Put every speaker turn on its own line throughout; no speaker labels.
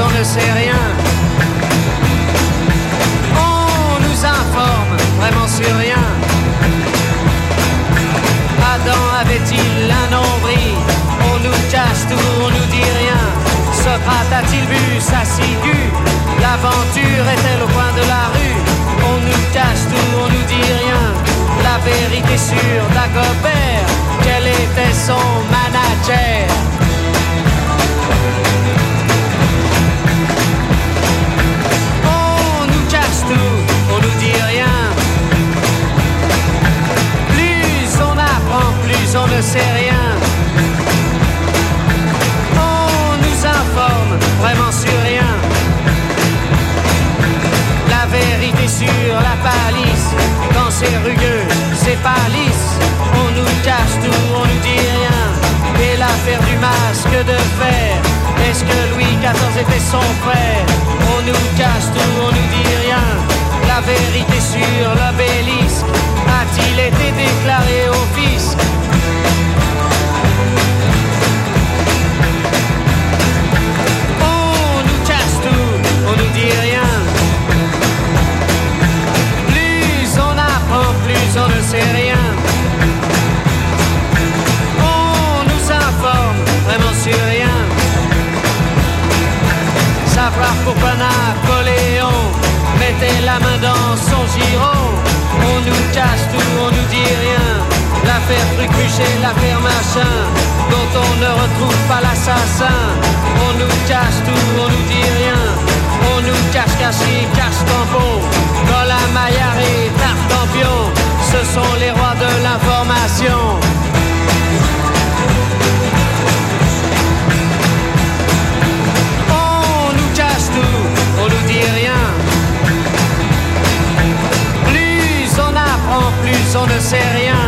on ne sait rien. On nous informe vraiment sur rien. Adam avait-il un nombril? On nous cache tout, on nous dit rien. Socrate a-t-il vu sa ciguë? L'aventure est-elle au coin de la rue? On nous cache tout, on nous dit rien. La vérité sur Dagobert, quel était son manager? Sait rien. On nous informe vraiment sur rien. La vérité sur la palisse, quand c'est rugueux, c'est pas lisse. On nous cache tout, on nous dit rien. Et l'affaire du masque de fer, est-ce que Louis XIV était son frère? On nous cache tout, on nous dit rien. La vérité sur l'obélisque, a-t-il été déclaré au fisc? Dit rien. Plus on apprend, plus on ne sait rien. On nous informe vraiment sur rien. Savoir pourquoi Napoléon mettait la main dans son giron. On nous cache tout, on nous dit rien. L'affaire Trucmuche l'affaire machin, dont on ne retrouve pas l'assassin. On nous cache tout, on nous dit rien. La Maillard et Tartampion, ce sont les rois de l'information. On nous cache tout, on nous dit rien. Plus on apprend, plus on ne sait rien.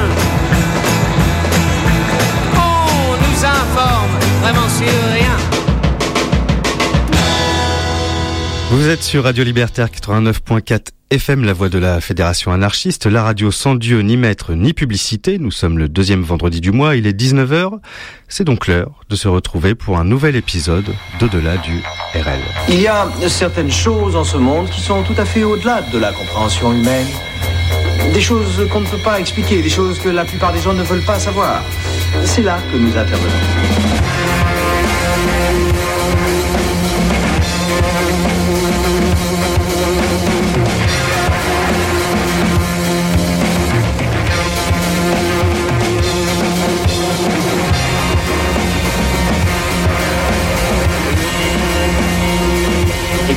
On nous informe vraiment sur rien.
Vous êtes sur Radio Libertaire 89.4 FM, la voix de la Fédération anarchiste, la radio sans Dieu, ni maître, ni publicité. Nous sommes le deuxième vendredi du mois, il est 19h. C'est donc l'heure de se retrouver pour un nouvel épisode d'Au-delà du RL.
Il y a certaines choses en ce monde qui sont tout à fait au-delà de la compréhension humaine. Des choses qu'on ne peut pas expliquer, des choses que la plupart des gens ne veulent pas savoir. C'est là que nous intervenons.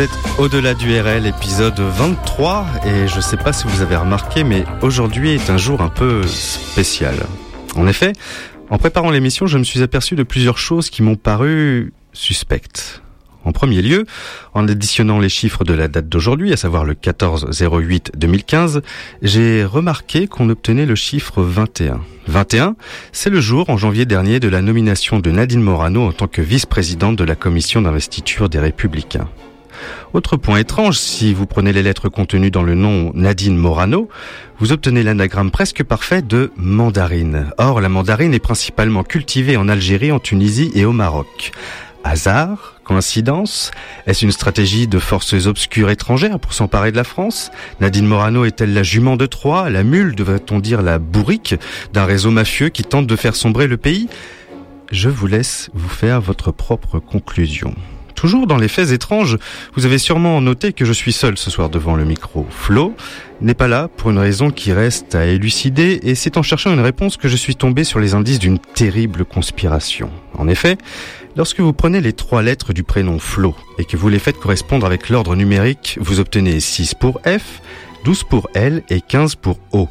Vous êtes au-delà du RL, épisode 23, et je sais pas si vous avez remarqué, mais aujourd'hui est un jour un peu spécial. En effet, en préparant l'émission, je me suis aperçu de plusieurs choses qui m'ont paru suspectes. En premier lieu, en additionnant les chiffres de la date d'aujourd'hui, à savoir le 14-08-2015, j'ai remarqué qu'on obtenait le chiffre 21. 21, c'est le jour, en janvier dernier, de la nomination de Nadine Morano en tant que vice-présidente de la commission d'investiture des Républicains. Autre point étrange, si vous prenez les lettres contenues dans le nom Nadine Morano, vous obtenez l'anagramme presque parfait de mandarine. Or, la mandarine est principalement cultivée en Algérie, en Tunisie et au Maroc. Hasard Coïncidence? Est-ce une stratégie de forces obscures étrangères pour s'emparer de la France? Nadine Morano est-elle la jument de Troie, la mule, devrait-on dire la bourrique, d'un réseau mafieux qui tente de faire sombrer le pays? Je vous laisse vous faire votre propre conclusion. Toujours dans les faits étranges, vous avez sûrement noté que je suis seul ce soir devant le micro. Flo n'est pas là pour une raison qui reste à élucider et c'est en cherchant une réponse que je suis tombé sur les indices d'une terrible conspiration. En effet, lorsque vous prenez les trois lettres du prénom Flo et que vous les faites correspondre avec l'ordre numérique, vous obtenez 6 pour F, 12 pour L et 15 pour O.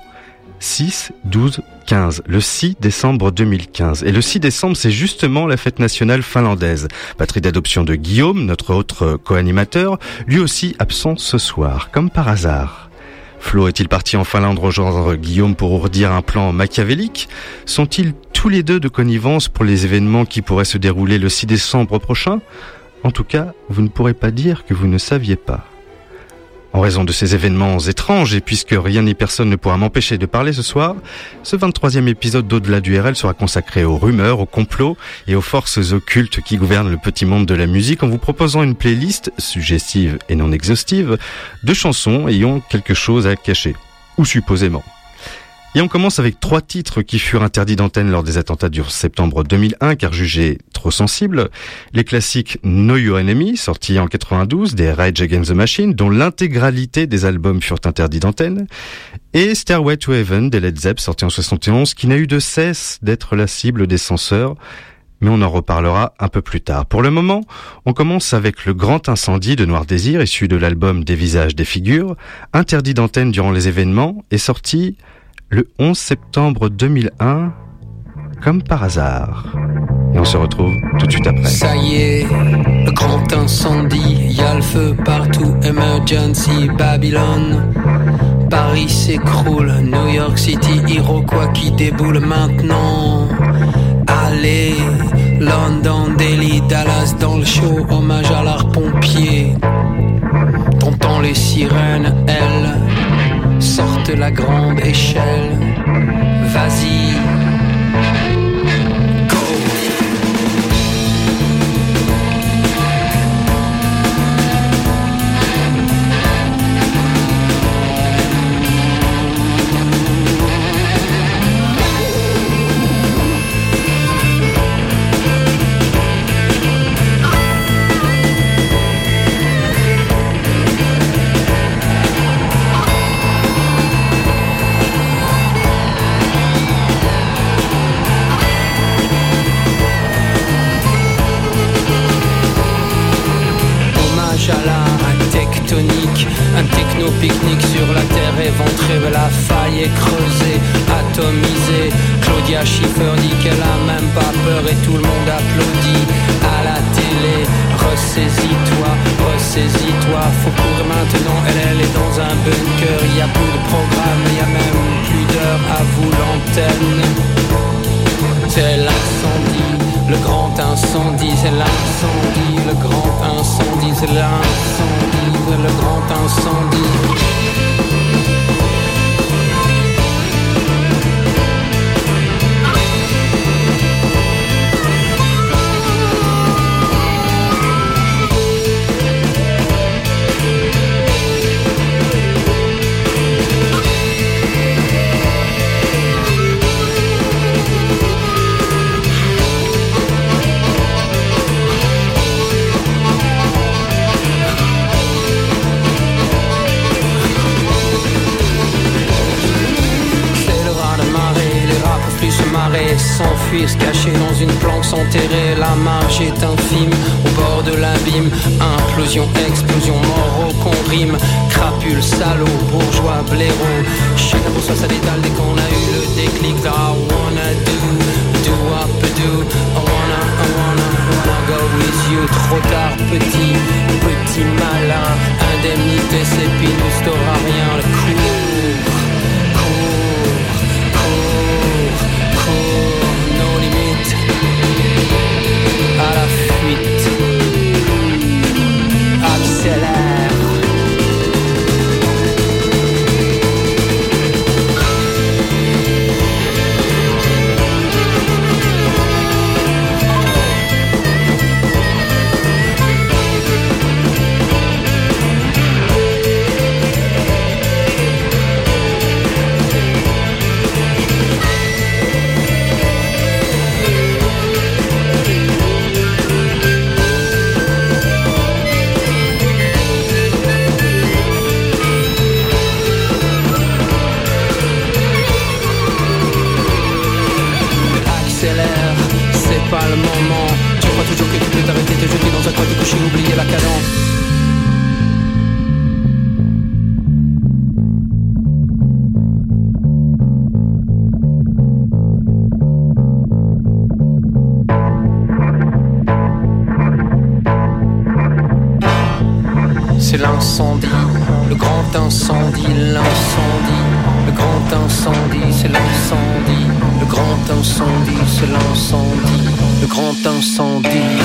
6, 12, 15, le 6 décembre 2015. Et le 6 décembre, c'est justement la fête nationale finlandaise. Patrie d'adoption de Guillaume, notre autre co-animateur, lui aussi absent ce soir, comme par hasard. Flo est-il parti en Finlande rejoindre Guillaume pour ourdir un plan machiavélique? Sont-ils tous les deux de connivence pour les événements qui pourraient se dérouler le 6 décembre prochain? En tout cas, vous ne pourrez pas dire que vous ne saviez pas. En raison de ces événements étranges et puisque rien ni personne ne pourra m'empêcher de parler ce soir, ce 23e épisode d'Au-delà du RL sera consacré aux rumeurs, aux complots et aux forces occultes qui gouvernent le petit monde de la musique en vous proposant une playlist suggestive et non exhaustive de chansons ayant quelque chose à cacher. Ou supposément. Et on commence avec trois titres qui furent interdits d'antenne lors des attentats du septembre 2001 car jugés trop sensibles. Les classiques Know Your Enemy, sortis en 92 des Rage Against the Machine, dont l'intégralité des albums furent interdits d'antenne. Et Stairway to Heaven des Led Zepp, sorti en 71, qui n'a eu de cesse d'être la cible des censeurs. Mais on en reparlera un peu plus tard. Pour le moment, on commence avec le grand incendie de Noir Désir, issu de l'album Des visages, des figures, interdit d'antenne durant les événements et sorti le 11 septembre 2001, comme par hasard. Et on se retrouve tout de suite après.
Ça y est, le grand incendie, y a le feu partout, emergency, Babylone. Paris s'écroule, New York City, Iroquois qui déboule maintenant. Allez, London, Delhi, Dallas dans le show, hommage à l'art pompier. T'entends les sirènes, elles sortent la grande échelle. Vas-y. Claudia Schiffer dit qu'elle a même pas peur et tout le monde applaudit à la télé. Ressaisis-toi, ressaisis-toi, faut courir maintenant. Elle, elle est dans un bunker, y a plus de programme, y a même plus d'heures à vous l'antenne. C'est l'incendie, le grand incendie, c'est l'incendie, le grand incendie, c'est l'incendie, le grand incendie. Plus se marrer, s'enfuir, se cacher dans une planque, s'enterrer. La marge est infime, au bord de l'abîme. Implosion, explosion, mort au qu'on rime. Crapule, salaud, bourgeois, blaireau. Chacun pour soi, ça détale dès qu'on a eu le déclic. I wanna do, do up, do. I wanna, I wanna, wanna go with you. Trop tard, petit, petit malin. Indemnité, c'est pinous, t'auras rien. Le cours.
Le. Tu crois toujours que tu peux t'arrêter, te jeter dans un coin, te coucher, oublier la cadence. c'est l'incendie, le grand incendie, l'incendie, le grand incendie, c'est l'incendie, grand incendie, c'est l'incendie, le grand incendie.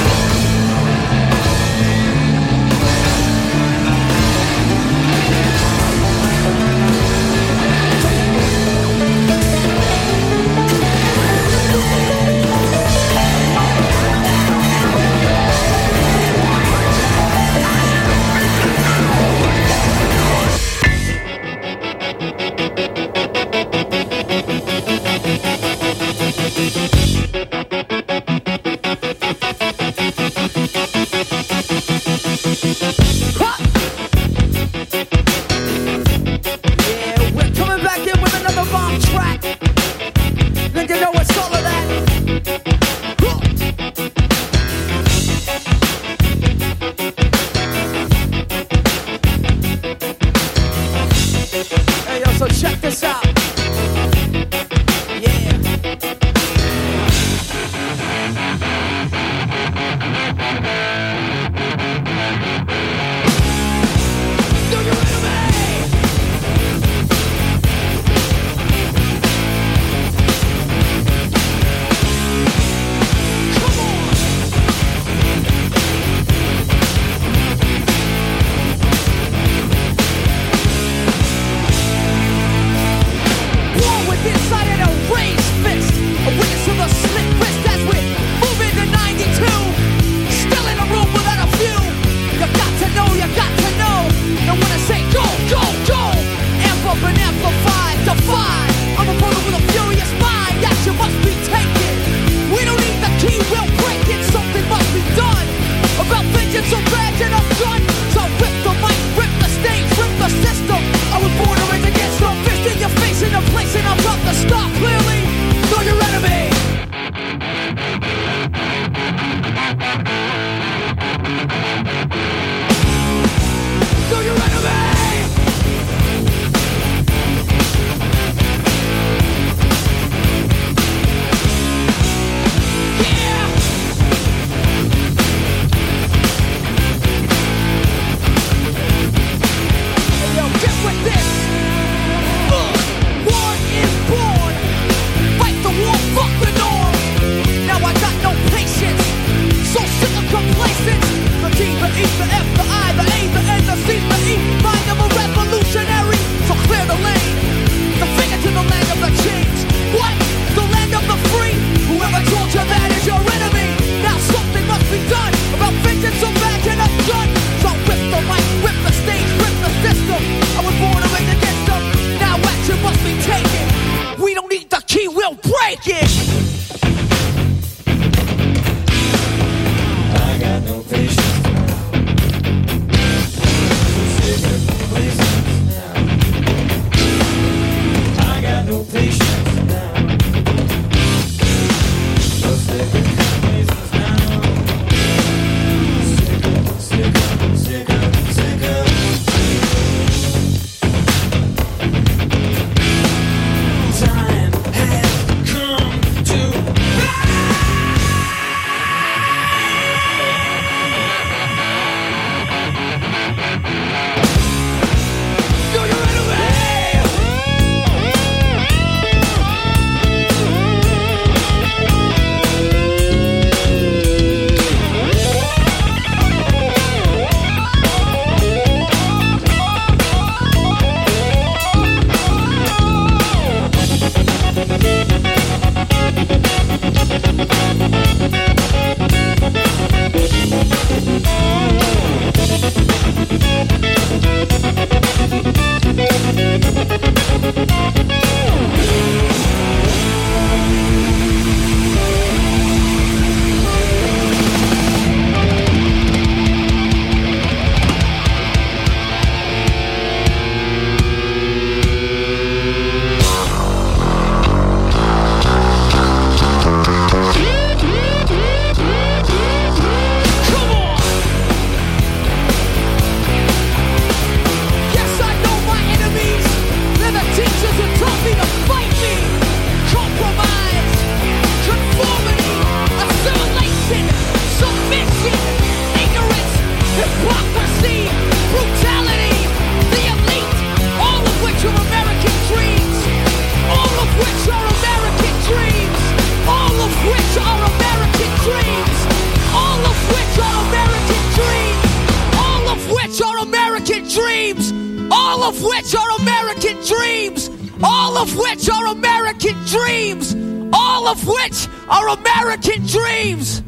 our American dreams.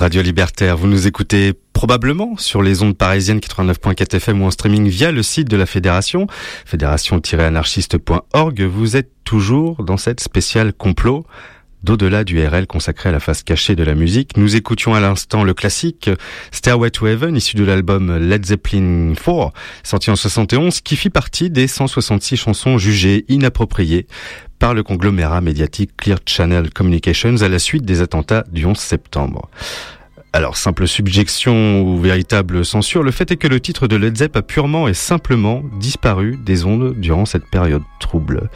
Radio Libertaire. Vous nous écoutez probablement sur les ondes parisiennes 89.4 FM ou en streaming via le site de la fédération, fédération-anarchiste.org. Vous êtes toujours dans cette spéciale complot d'au-delà du RL consacré à la face cachée de la musique. Nous écoutions à l'instant le classique Stairway to Heaven, issu de l'album Led Zeppelin 4, sorti en 71, qui fit partie des 166 chansons jugées inappropriées par le conglomérat médiatique Clear Channel Communications à la suite des attentats du 11 septembre. Alors, simple subjection ou véritable censure, le fait est que le titre de Led Zepp a purement et simplement disparu des ondes durant cette période trouble.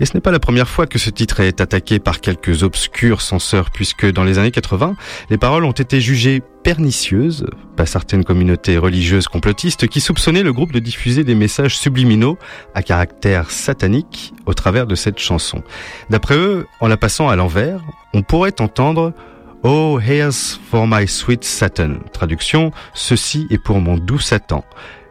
Et ce n'est pas la première fois que ce titre est attaqué par quelques obscurs censeurs, puisque dans les années 80, les paroles ont été jugées pernicieuses par certaines communautés religieuses complotistes qui soupçonnaient le groupe de diffuser des messages subliminaux à caractère satanique au travers de cette chanson. D'après eux, en la passant à l'envers, on pourrait entendre Oh, here's for my sweet Satan. Traduction, ceci est pour mon doux Satan.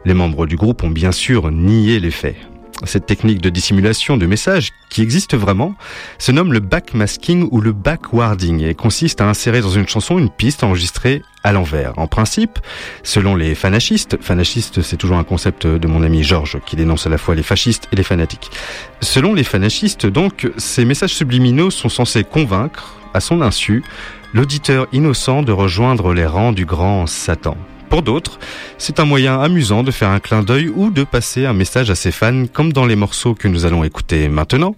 Les membres du groupe ont bien sûr nié les faits. Cette technique de dissimulation de messages, qui existe vraiment, se nomme le backmasking ou le backwarding et consiste à insérer dans une chanson une piste enregistrée à l'envers. En principe, selon les fanachistes, fanachistes c'est toujours un concept de mon ami Georges qui dénonce à la fois les fascistes et les fanatiques. Selon les fanachistes donc, ces messages subliminaux sont censés convaincre, à son insu, l'auditeur innocent de rejoindre les rangs du grand Satan. Pour d'autres, c'est un moyen amusant de faire un clin d'œil ou de passer un message à ses fans, comme dans les morceaux que nous allons écouter maintenant.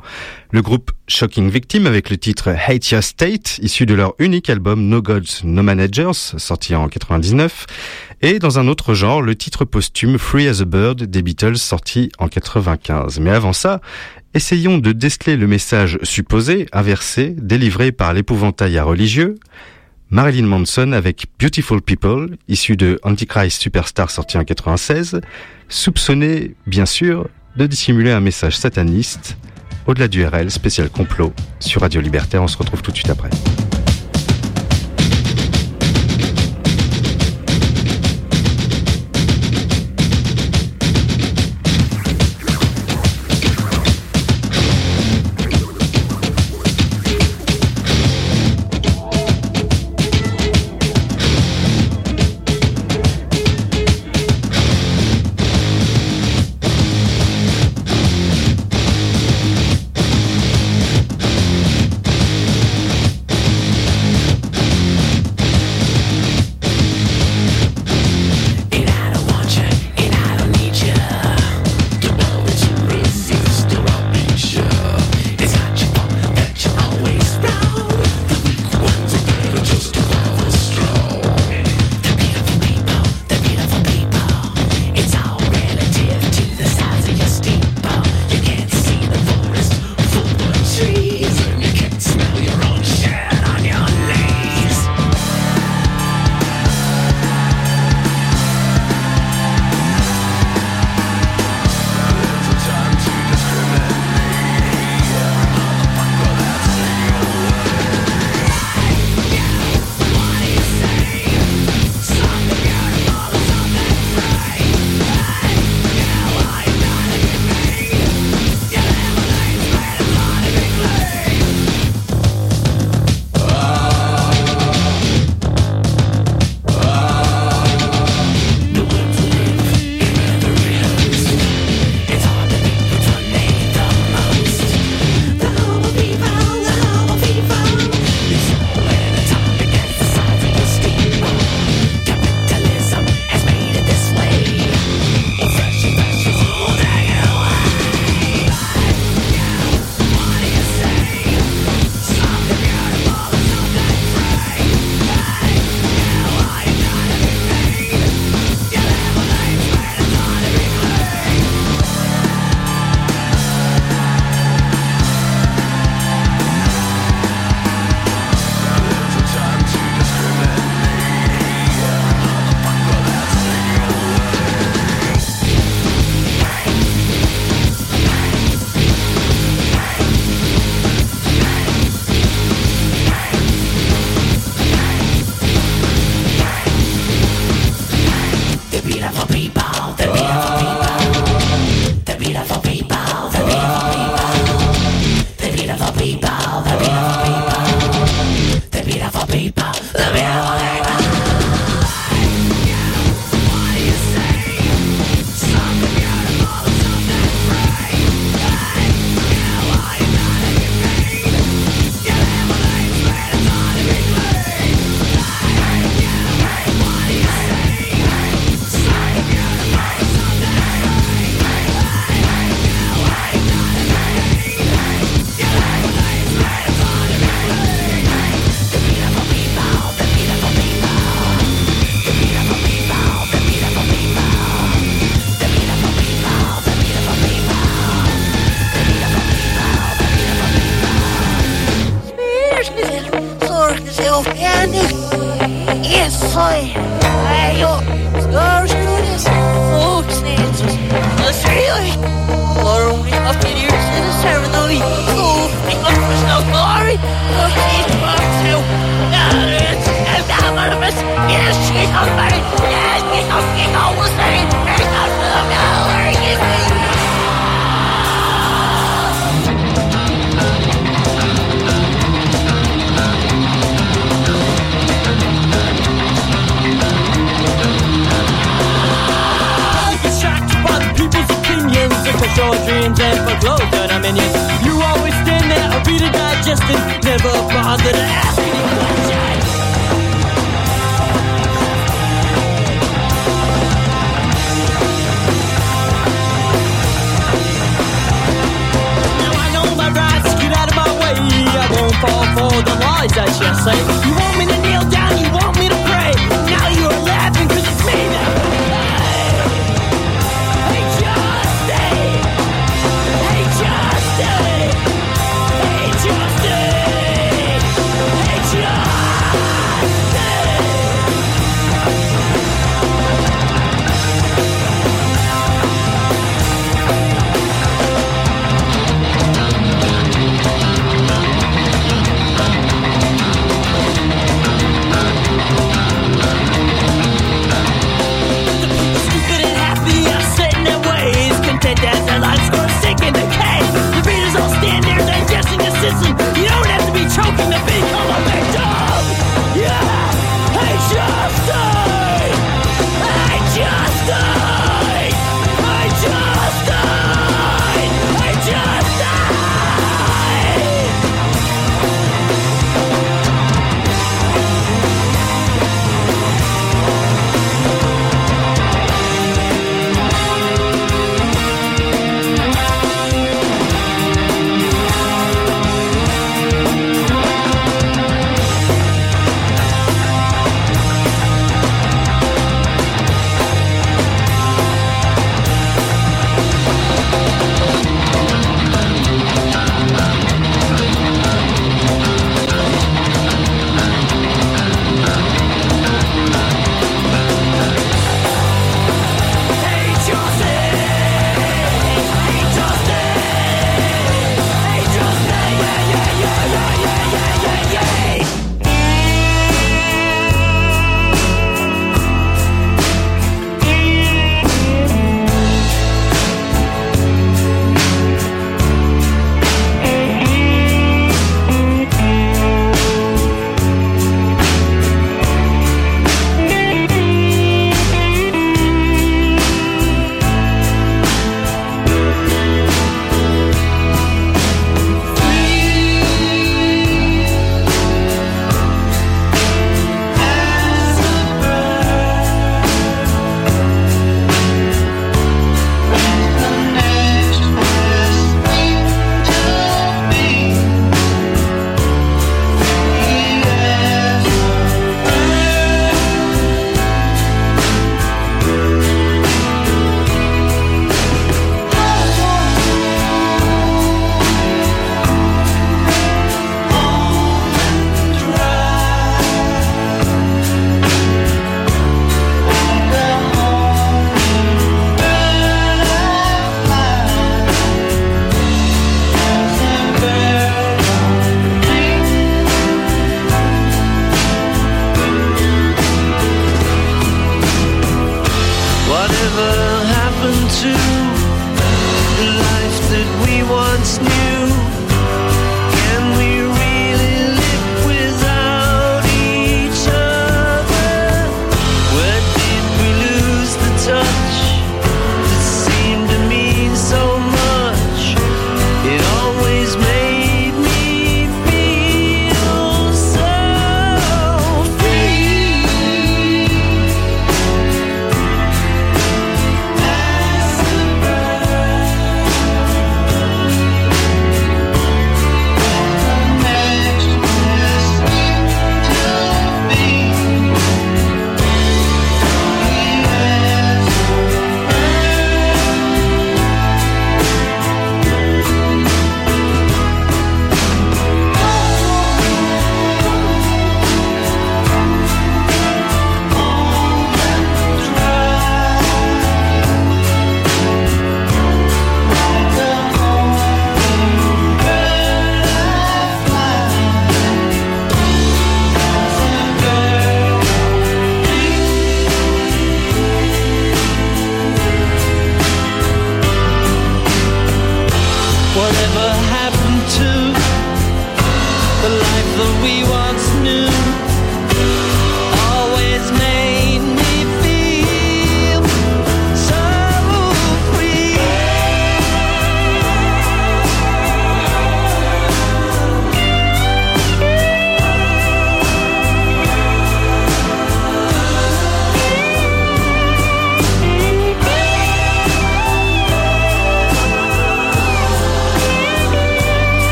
Le groupe Shocking Victim avec le titre Hate Your State, issu de leur unique album No Gods, No Managers, sorti en 99, et dans un autre genre, le titre posthume Free as a Bird des Beatles, sorti en 95. Mais avant ça, essayons de déceler le message supposé, inversé, délivré par l'épouvantail religieux, Marilyn Manson avec Beautiful People, issu de Antichrist Superstar sorti en 96, soupçonné, bien sûr, de dissimuler un message sataniste
Au-delà du RL, spécial complot sur Radio Libertaire. On se retrouve tout de suite après.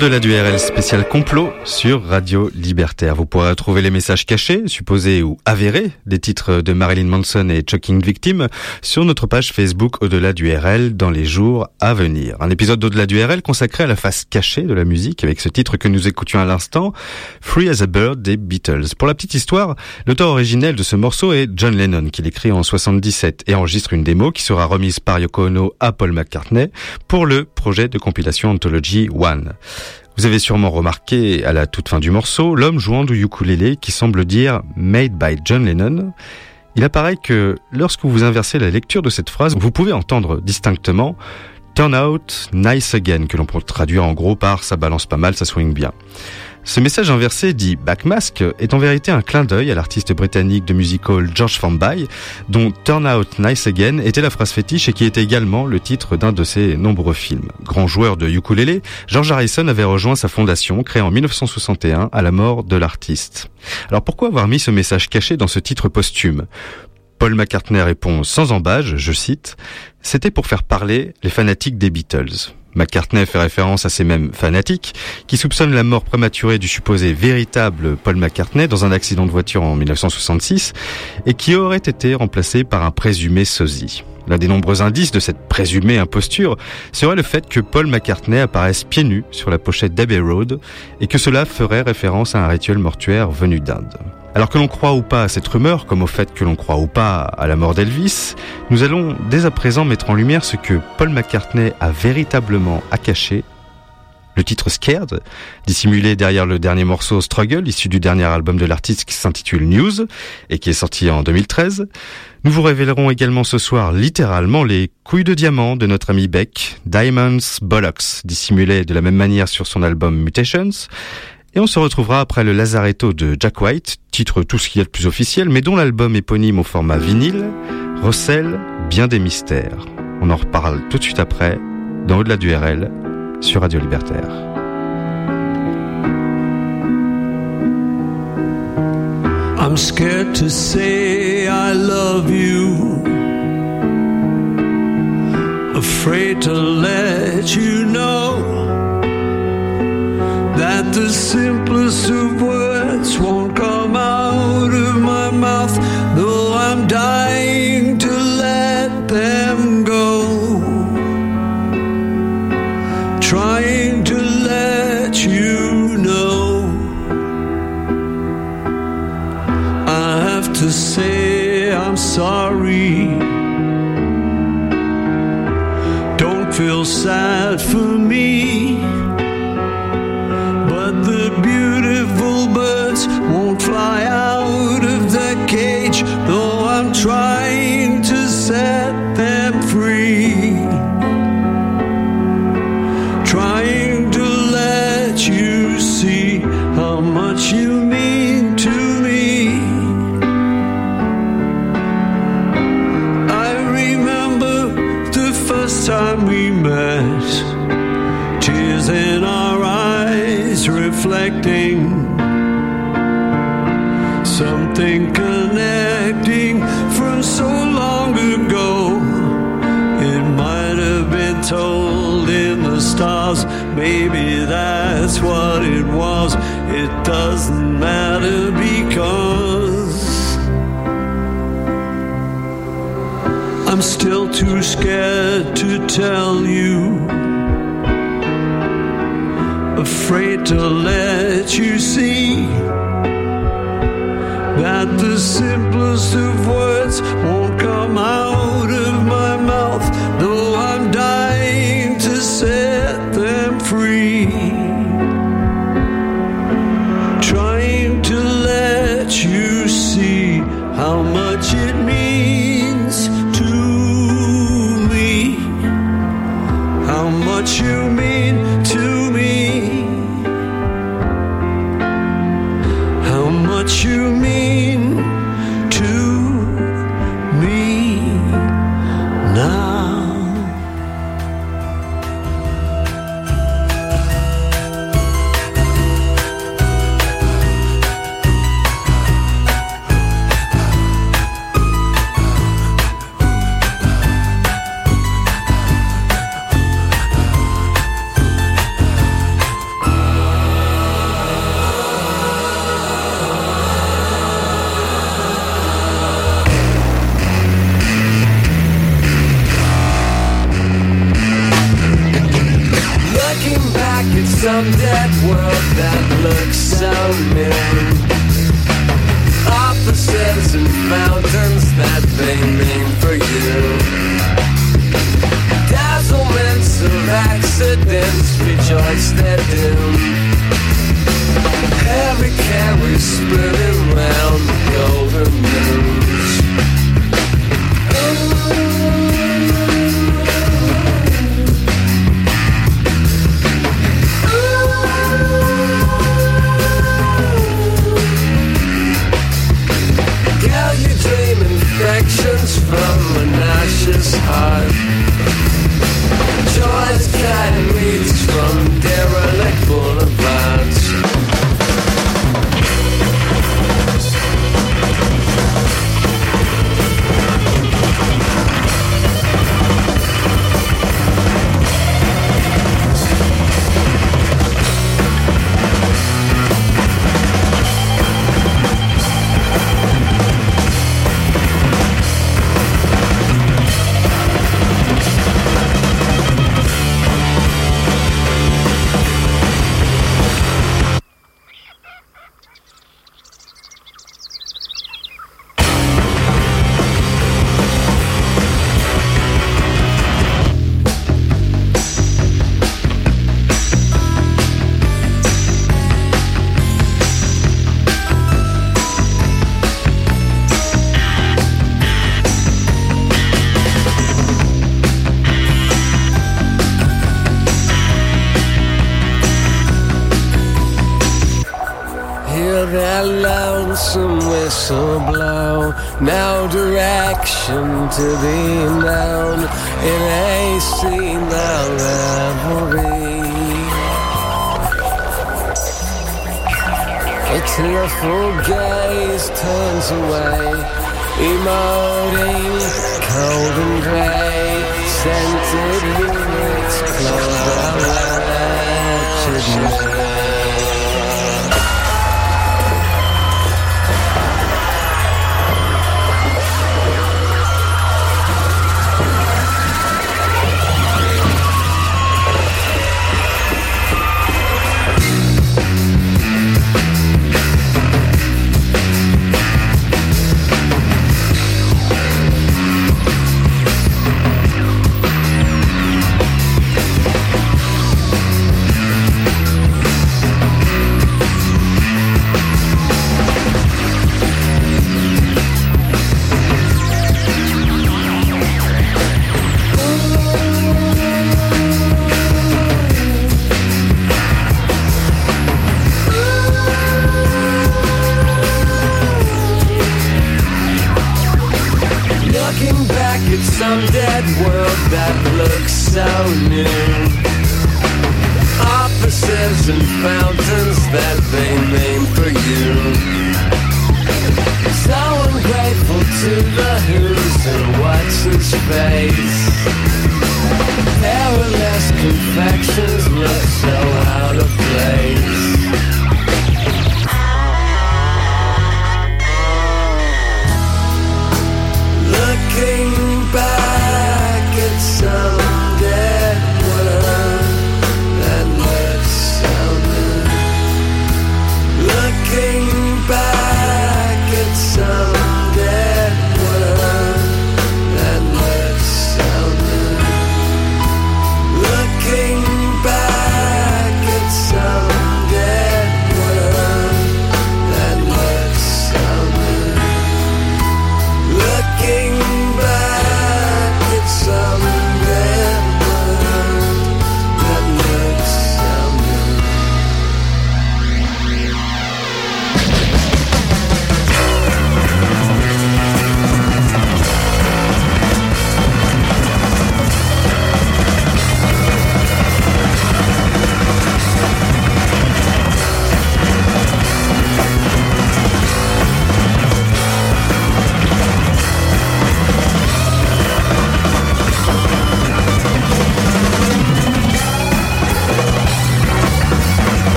Au-delà du RL spécial complot sur Radio Libertaire. Vous pourrez retrouver les messages cachés, supposés ou avérés des titres de Marilyn Manson et Choking Victim sur notre page Facebook Au-delà du RL dans les jours à venir. Un épisode d'Au-delà du RL consacré à la face cachée de la musique avec ce titre que nous écoutions à l'instant, Free as a Bird des Beatles. Pour la petite histoire, l'auteur originel de ce morceau est John Lennon qui l'écrit en 77 et enregistre une démo qui sera remise par Yoko Ono à Paul McCartney pour le projet de compilation Anthology One. Vous avez sûrement remarqué à la toute fin du morceau l'homme jouant du ukulélé qui semble dire Made by John Lennon. Il apparaît que lorsque vous inversez la lecture de cette phrase, vous pouvez entendre distinctement Turn out nice again, que l'on peut traduire en gros par ça balance pas mal, ça swing bien. Ce message inversé dit Backmask est en vérité un clin d'œil à l'artiste britannique de musical George Formby, dont Turn Out Nice Again était la phrase fétiche et qui était également le titre d'un de ses nombreux films. Grand joueur de ukulélé, George Harrison avait rejoint sa fondation créée en 1961 à la mort de l'artiste. Alors pourquoi avoir mis ce message caché dans ce titre posthume? Paul McCartney répond sans embâge, je cite, C'était pour faire parler les fanatiques des Beatles. McCartney fait référence à ces mêmes fanatiques qui soupçonnent la mort prématurée du supposé véritable Paul McCartney dans un accident de voiture en 1966 et qui aurait été remplacé par un présumé sosie. L'un des nombreux indices de cette présumée imposture serait le fait que Paul McCartney apparaisse pieds nus sur la pochette d'Abbey Road et que cela ferait référence à un rituel mortuaire venu d'Inde. Alors que l'on croit ou pas à cette rumeur, comme au fait que l'on croit ou pas à la mort d'Elvis, nous allons dès à présent mettre en lumière ce que Paul McCartney a véritablement à cacher. Le titre Scared, dissimulé derrière le dernier morceau Struggle, issu du dernier album de l'artiste qui s'intitule News et qui est sorti en 2013. Nous vous révélerons également ce soir littéralement les couilles de diamant de notre ami Beck, Diamonds Bollocks, dissimulé de la même manière sur son album Mutations, et on se retrouvera après le Lazaretto de Jack White, titre tout ce qu'il y a de plus officiel, mais dont l'album éponyme au format vinyle recèle bien des mystères. On en reparle tout de suite après, dans Au-delà du RL, sur Radio Libertaire.
That the simplest of words won't come out of my mouth, though I'm dying to let them go. Trying to let you know. I have to say I'm sorry. Don't feel sad for me. trying to set them free, trying to let you see how much you mean to me. I remember the first time we met, tears in our eyes reflecting something connecting so long ago. It might have been told in the stars, maybe that's what it was. It doesn't matter because I'm still too scared to tell you afraid to let you see that the simplest of words won't come out.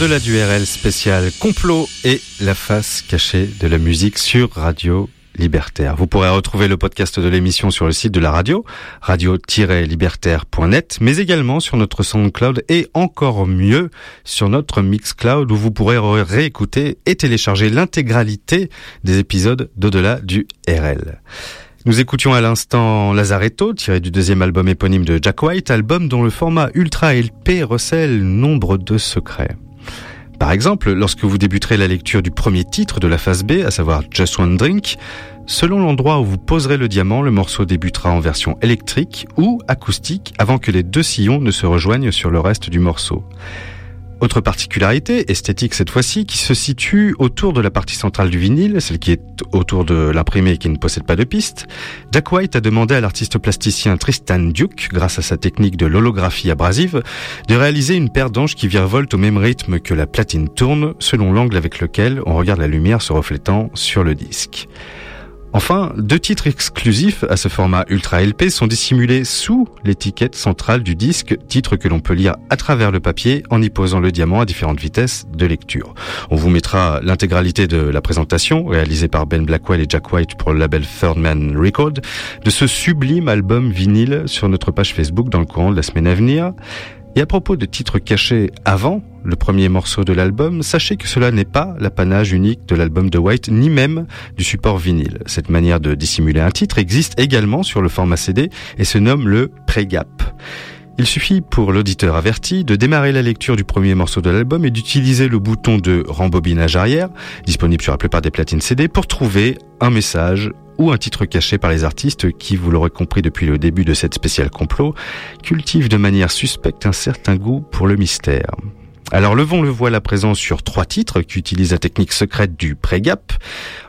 Au-delà du RL spécial complot et la face cachée de la musique sur Radio Libertaire. Vous pourrez retrouver le podcast de l'émission sur le site de la radio, radio-libertaire.net, mais également sur notre SoundCloud et encore mieux sur notre Mixcloud où vous pourrez réécouter et télécharger l'intégralité des épisodes d'Au-delà du RL. Nous écoutions à l'instant Lazaretto, tiré du deuxième album éponyme de Jack White, album dont le format Ultra LP recèle nombre de secrets. Par exemple, lorsque vous débuterez la lecture du premier titre de la phase B, à savoir Just One Drink, selon l'endroit où vous poserez le diamant, le morceau débutera en version électrique ou acoustique avant que les deux sillons ne se rejoignent sur le reste du morceau. Autre particularité, esthétique cette fois-ci, qui se situe autour de la partie centrale du vinyle, celle qui est autour de l'imprimé et qui ne possède pas de piste. Jack White a demandé à l'artiste plasticien Tristan Duke, grâce à sa technique de l'holographie abrasive, de réaliser une paire d'anges qui virevoltent au même rythme que la platine tourne, selon l'angle avec lequel on regarde la lumière se reflétant sur le disque. Enfin, deux titres exclusifs à ce format Ultra LP sont dissimulés sous l'étiquette centrale du disque, titres que l'on peut lire à travers le papier en y posant le diamant à différentes vitesses de lecture. On vous mettra l'intégralité de la présentation, réalisée par Ben Blackwell et Jack White pour le label Third Man Record, de ce sublime album vinyle sur notre page Facebook dans le courant de la semaine à venir. Et à propos de titres cachés avant le premier morceau de l'album, sachez que cela n'est pas l'apanage unique de l'album de White, ni même du support vinyle. Cette manière de dissimuler un titre existe également sur le format CD et se nomme le pré-gap. Il suffit pour l'auditeur averti de démarrer la lecture du premier morceau de l'album et d'utiliser le bouton de rembobinage arrière, disponible sur la plupart des platines CD, pour trouver un message ou un titre caché par les artistes qui, vous l'aurez compris depuis le début de cette spéciale complot, cultivent de manière suspecte un certain goût pour le mystère. Alors levons le voile à présent sur trois titres qui utilisent la technique secrète du pré-gap.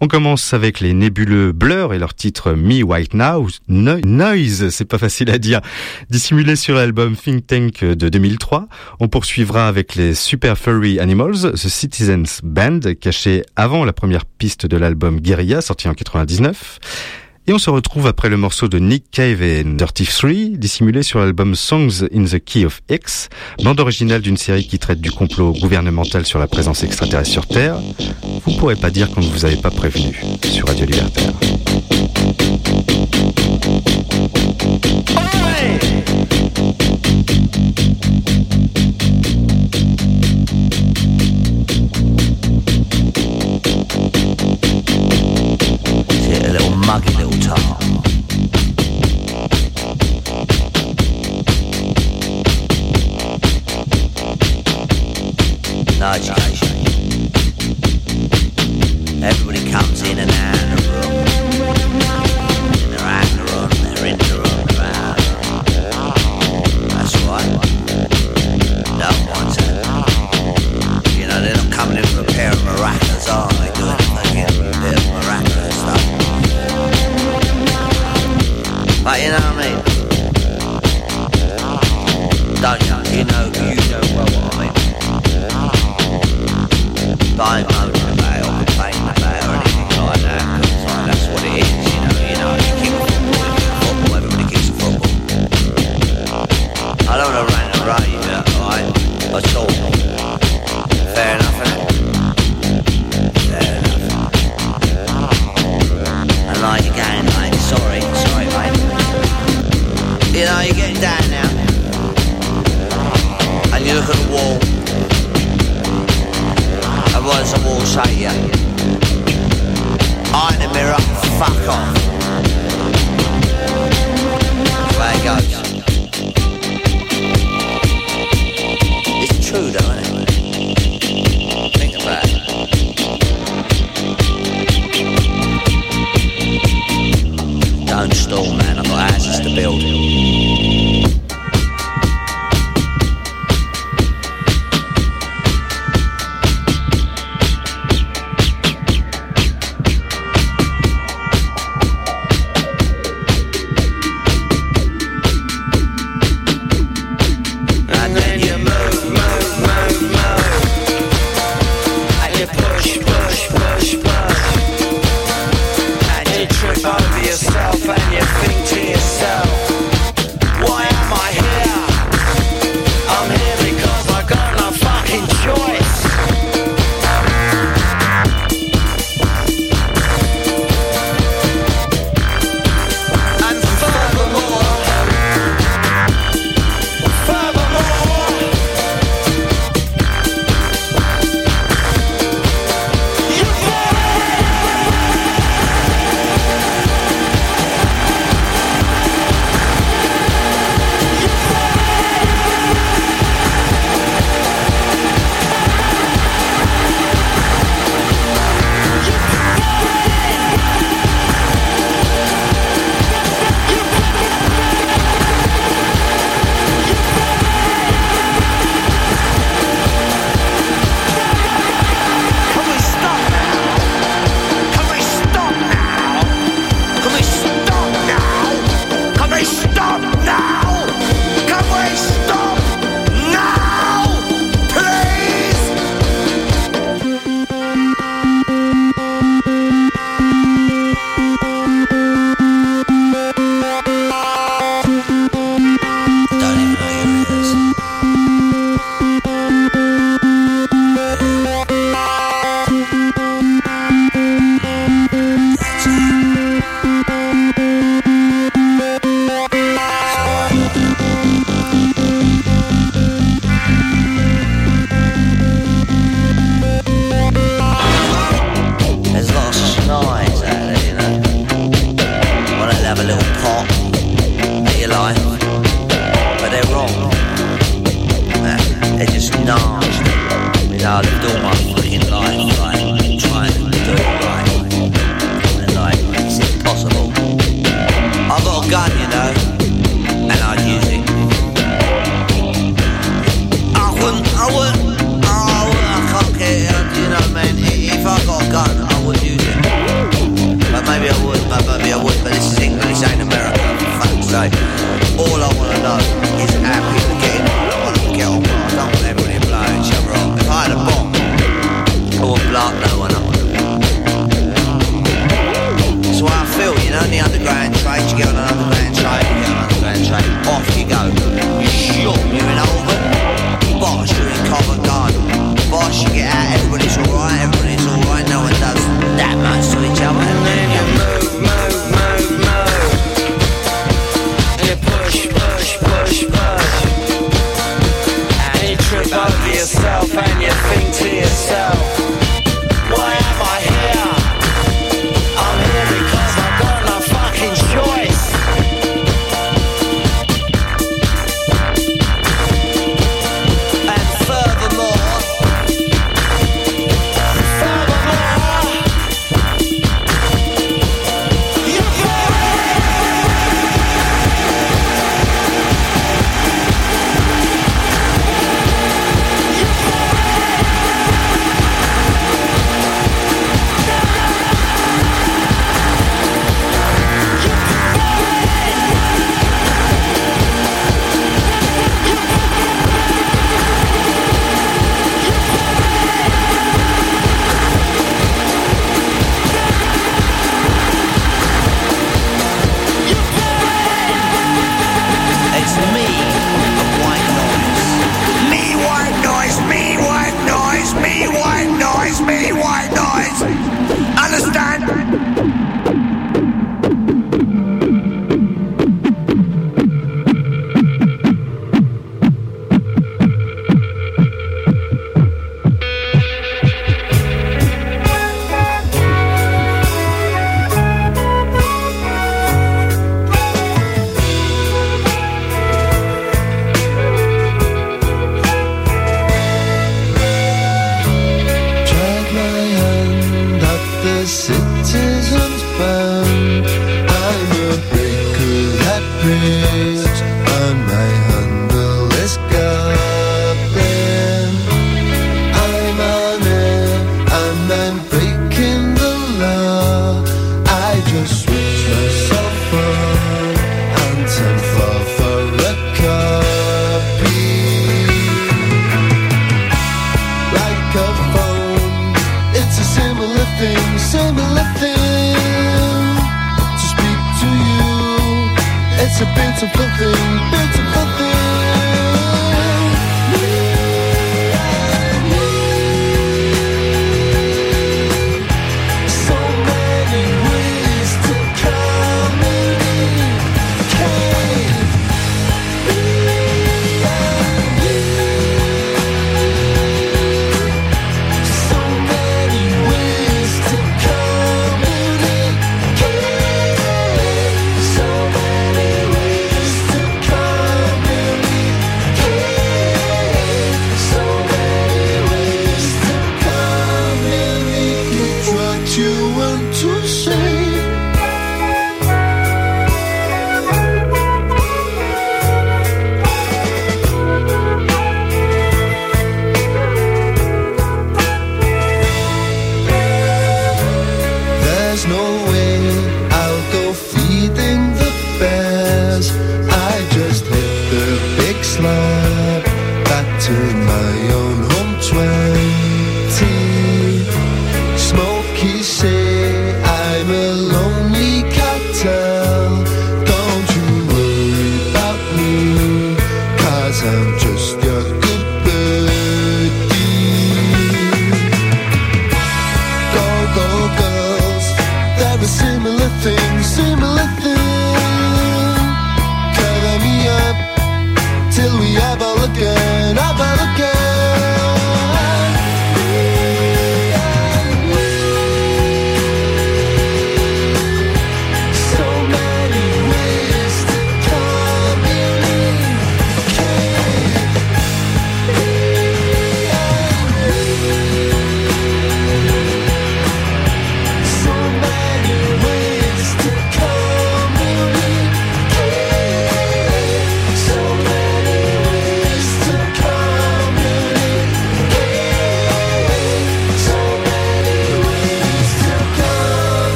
On commence avec les nébuleux Blur et leur titre Me White Now, Noise, c'est pas facile à dire, dissimulé sur l'album Think Tank de 2003. On poursuivra avec les Super Furry Animals, The Citizens Band, caché avant la première piste de l'album Guerilla, sorti en 99. Et on se retrouve après le morceau de Nick Cave et Dirty 3, dissimulé sur l'album Songs in the Key of X, bande originale d'une série qui traite du complot gouvernemental sur la présence extraterrestre sur Terre. Vous pourrez pas dire qu'on ne vous avait pas prévenu sur Radio Libertaire.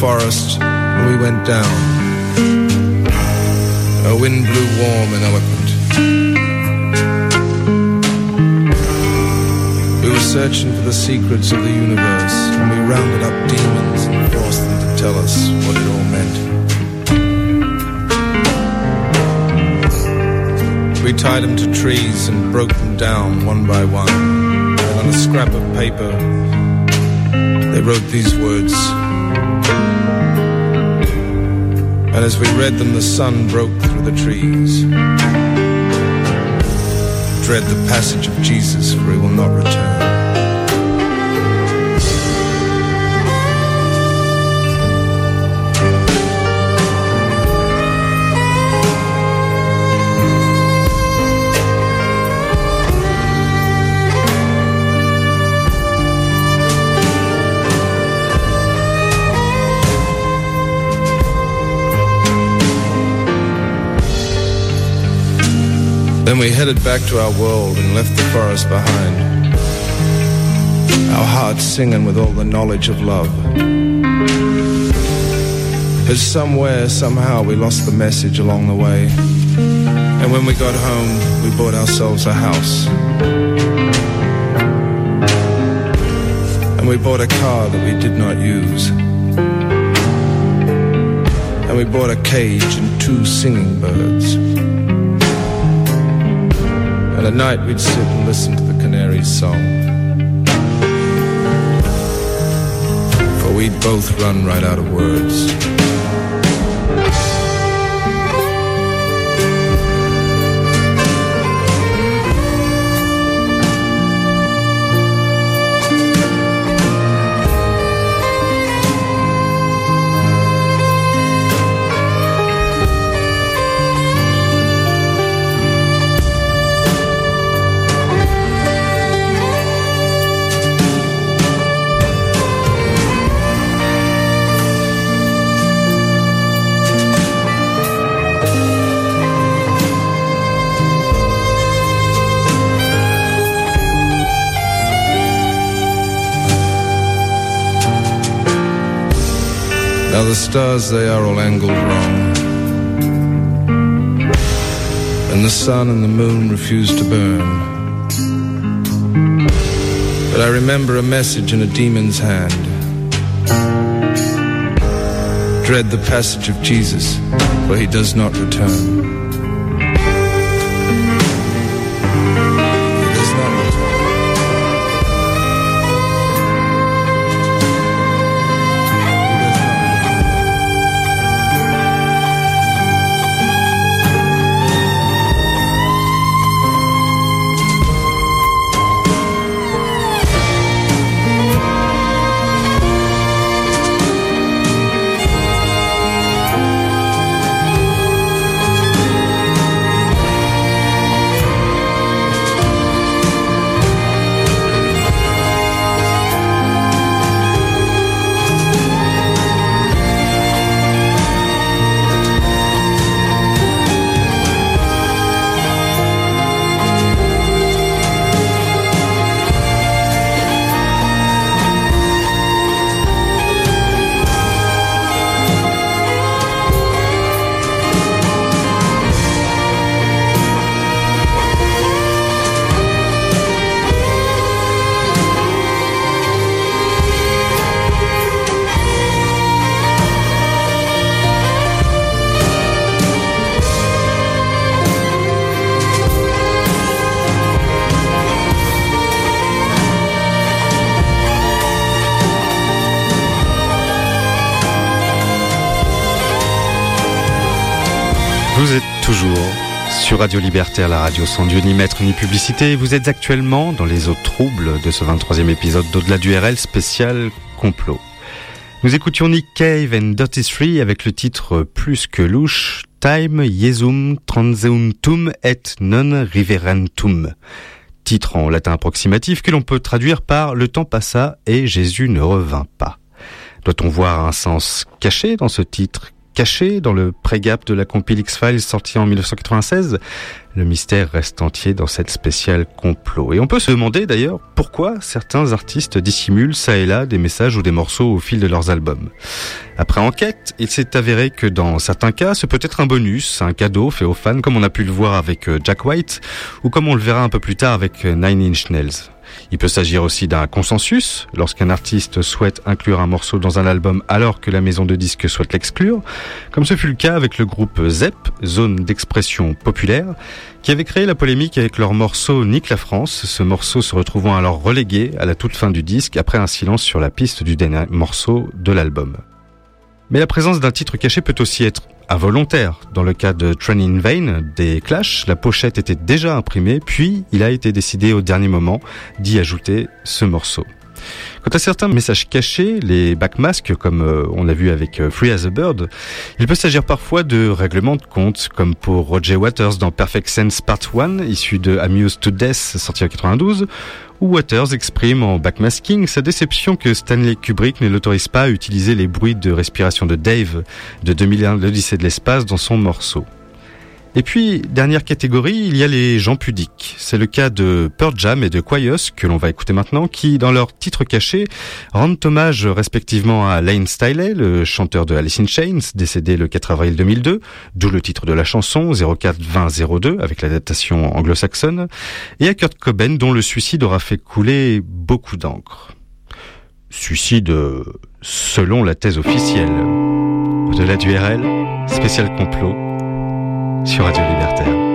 Forest, and we went down. A wind blew warm and eloquent. We were searching for the secrets of the universe, and we rounded up demons and forced them to tell us what it all meant. We tied them to trees and broke them down one by one. And on a scrap of paper, they wrote these words. And as we read them, the sun broke through the trees. Dread the passage of Jesus, for he will not return. Then we headed back to our world and left the forest behind. Our hearts singing with all the knowledge of love. But somewhere, somehow, we lost the message along the way. And when we got home, we bought ourselves a house. And we bought a car that we did not use. And we bought a cage and two singing birds. And at night we'd sit and listen to the canary's song. For we'd both run right out of words. The stars, they are all angled wrong. And the sun and the moon refuse to burn. But I remember a message in a demon's hand. Dread the passage of Jesus, for he does not return.
Radio Libertaire, la radio sans Dieu ni maître ni publicité. Vous êtes actuellement dans les eaux troubles de ce 23e épisode d'Au-delà du RL spécial complot. Nous écoutions Nick Cave and Dirty Three avec le titre plus que louche, Time Jesum Transeuntum et non Riverentum. Titre en latin approximatif que l'on peut traduire par Le temps passa et Jésus ne revint pas. Doit-on voir un sens caché dans ce titre? Caché dans le pré-gap de la compile X-Files sortie en 1996 Le mystère reste entier dans cette spéciale complot. Et on peut se demander d'ailleurs pourquoi certains artistes dissimulent ça et là des messages ou des morceaux au fil de leurs albums. Après enquête, il s'est avéré que dans certains cas, ce peut être un bonus, un cadeau fait aux fans comme on a pu le voir avec euh, Jack White ou comme on le verra un peu plus tard avec euh, Nine Inch Nails. Il peut s'agir aussi d'un consensus, lorsqu'un artiste souhaite inclure un morceau dans un album alors que la maison de disques souhaite l'exclure, comme ce fut le cas avec le groupe ZEP, Zone d'expression populaire, qui avait créé la polémique avec leur morceau Nique la France, ce morceau se retrouvant alors relégué à la toute fin du disque après un silence sur la piste du dernier morceau de l'album. Mais la présence d'un titre caché peut aussi être involontaire. Dans le cas de Train in Vain des Clash, la pochette était déjà imprimée, puis il a été décidé au dernier moment d'y ajouter ce morceau. Quant à certains messages cachés, les backmasks, comme euh, on l'a vu avec euh, Free as a Bird, il peut s'agir parfois de règlements de compte, comme pour Roger Waters dans Perfect Sense Part 1, issu de Amused to Death, sorti en 92, où Waters exprime en backmasking sa déception que Stanley Kubrick ne l'autorise pas à utiliser les bruits de respiration de Dave de 2001 l'Odyssée de l'espace dans son morceau. Et puis, dernière catégorie, il y a les gens pudiques. C'est le cas de Pearl Jam et de Quayos, que l'on va écouter maintenant, qui, dans leur titre caché, rendent hommage respectivement à Lane Stiley, le chanteur de Alice in Chains, décédé le 4 avril 2002, d'où le titre de la chanson 042002, avec l'adaptation anglo-saxonne, et à Kurt Cobain, dont le suicide aura fait couler beaucoup d'encre. Suicide selon la thèse officielle. Au-delà du RL, spécial complot, sur Radio Libertaire.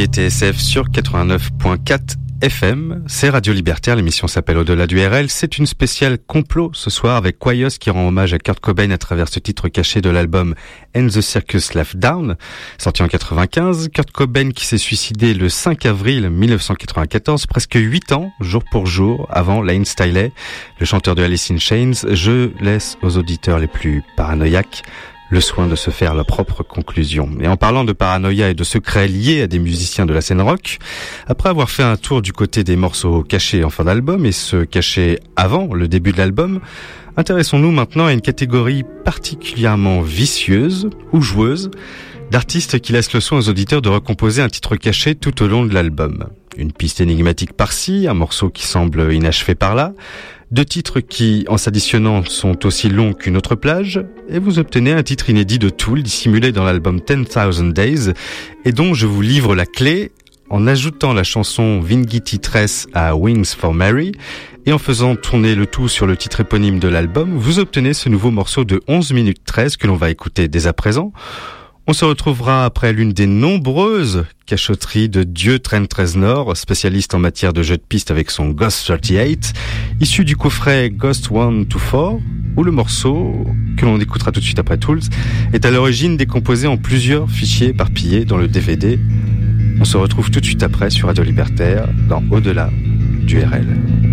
Et TSF sur 89.4 FM. C'est Radio Libertaire, l'émission s'appelle Au-delà du RL. C'est une spéciale complot ce soir avec Quayos qui rend hommage à Kurt Cobain à travers ce titre caché de l'album And the Circus Left Down, sorti en 95. Kurt Cobain qui s'est suicidé le 5 avril 1994, presque 8 ans, jour pour jour, avant Lane Stiley, le chanteur de Alice in Chains. Je laisse aux auditeurs les plus paranoïaques le soin de se faire leur propre conclusion. Et en parlant de paranoïa et de secrets liés à des musiciens de la scène rock, après avoir fait un tour du côté des morceaux cachés en fin d'album et ceux cachés avant le début de l'album, intéressons-nous maintenant à une catégorie particulièrement vicieuse ou joueuse d'artistes qui laissent le soin aux auditeurs de recomposer un titre caché tout au long de l'album. Une piste énigmatique par-ci, un morceau qui semble inachevé par-là, deux titres qui, en s'additionnant, sont aussi longs qu'une autre plage, et vous obtenez un titre inédit de Tool dissimulé dans l'album 10,000 Days, et dont je vous livre la clé en ajoutant la chanson Vingiti Tress à Wings for Mary, et en faisant tourner le tout sur le titre éponyme de l'album, vous obtenez ce nouveau morceau de 11 minutes 13 que l'on va écouter dès à présent. On se retrouvera après l'une des nombreuses cachotteries de Dieu Trent Reznor, spécialiste en matière de jeux de piste avec son Ghost 38, issu du coffret Ghost 1 to 4, où le morceau, que l'on écoutera tout de suite après Tools, est à l'origine décomposé en plusieurs fichiers éparpillés dans le DVD. On se retrouve tout de suite après sur Radio Libertaire dans Au-delà du RL.